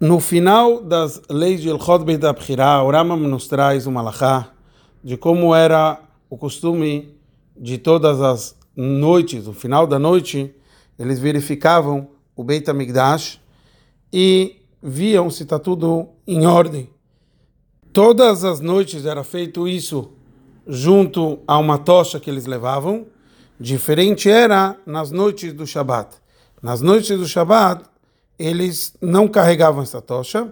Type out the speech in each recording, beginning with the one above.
No final das leis de Elchot Beit o Rambam nos traz uma alahá de como era o costume de todas as noites, no final da noite, eles verificavam o Beit HaMikdash e viam se está tudo em ordem. Todas as noites era feito isso junto a uma tocha que eles levavam. Diferente era nas noites do Shabat. Nas noites do Shabat, eles não carregavam essa tocha,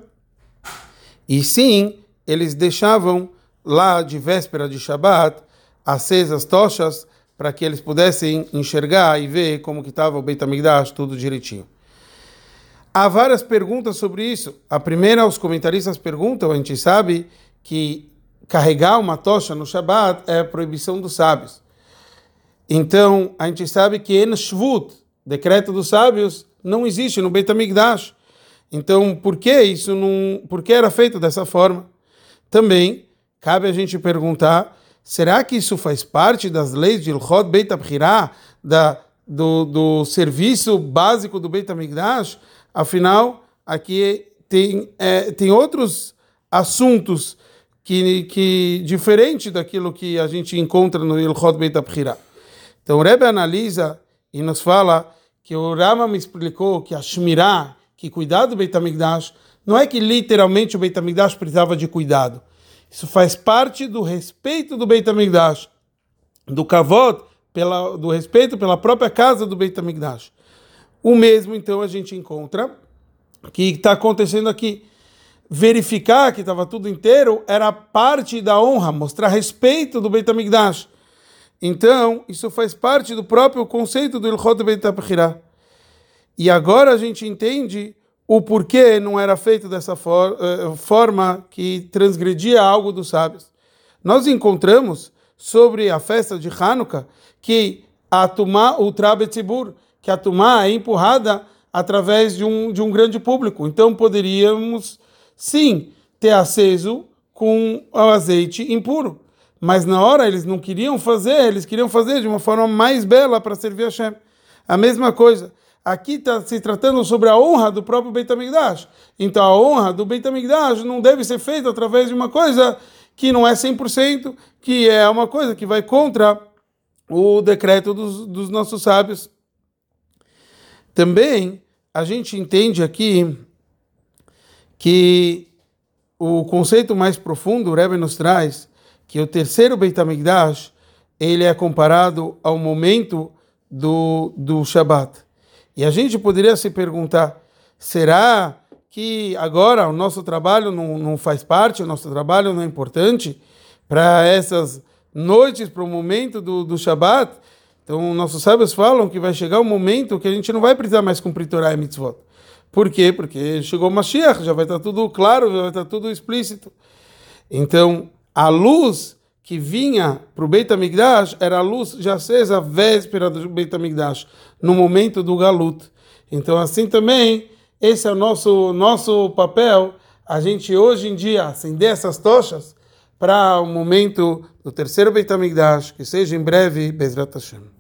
e sim, eles deixavam lá de véspera de Shabat acesas tochas para que eles pudessem enxergar e ver como que estava o Beit HaMikdash, tudo direitinho. Há várias perguntas sobre isso. A primeira, os comentaristas perguntam, a gente sabe que carregar uma tocha no Shabat é proibição dos sábios. Então, a gente sabe que en Shvut, decreto dos sábios, não existe no Beit HaMikdash. Então, por que isso não, por que era feito dessa forma? Também cabe a gente perguntar, será que isso faz parte das leis de Ilhot Beit HaBchirah, da do, do serviço básico do Beit HaMikdash? Afinal, aqui tem é, tem outros assuntos que, que diferente daquilo que a gente encontra no Ilhot Beit HaBchirah. Então, o Rebbe analisa e nos fala que o Rama me explicou que a Shmirah, que cuidar do Beit HaMikdash, não é que literalmente o Beit HaMikdash precisava de cuidado. Isso faz parte do respeito do Beit HaMikdash, do kavod, pela, do respeito pela própria casa do Beit HaMikdash. O mesmo, então, a gente encontra que está acontecendo aqui. Verificar que estava tudo inteiro era parte da honra, mostrar respeito do Beit HaMikdash. Então, isso faz parte do próprio conceito do Ilhot Beit. E agora a gente entende o porquê não era feito dessa for, uh, forma que transgredia algo dos sábios. Nós encontramos sobre a festa de Hanukkah que a Tumá Ultra Betzibur, que a Tumá é empurrada através de um, de um grande público. Então poderíamos, sim, ter aceso com o azeite impuro mas na hora eles não queriam fazer, eles queriam fazer de uma forma mais bela para servir a Hashem. A mesma coisa. Aqui está se tratando sobre a honra do próprio Beit HaMikdash. Então a honra do Beit HaMikdash não deve ser feita através de uma coisa que não é 100%, que é uma coisa que vai contra o decreto dos, dos nossos sábios. Também a gente entende aqui que o conceito mais profundo, o Rebbe nos traz, que o terceiro Beit HaMikdash, ele é comparado ao momento do, do Shabat. E a gente poderia se perguntar, será que agora o nosso trabalho não, não faz parte, o nosso trabalho não é importante para essas noites, para o momento do, do Shabat? Então, nossos sábios falam que vai chegar um momento que a gente não vai precisar mais cumprir Torah e Mitzvot. Por quê? Porque chegou o Mashiach, já vai estar tudo claro, já vai estar tudo explícito. Então, a luz que vinha para o Beit HaMikdash era a luz já acesa véspera do Beit HaMikdash, no momento do Galut. Então assim também, esse é o nosso, nosso papel, a gente hoje em dia acender essas tochas para o momento do terceiro Beit HaMikdash, que seja em breve, Bezrat Hashem.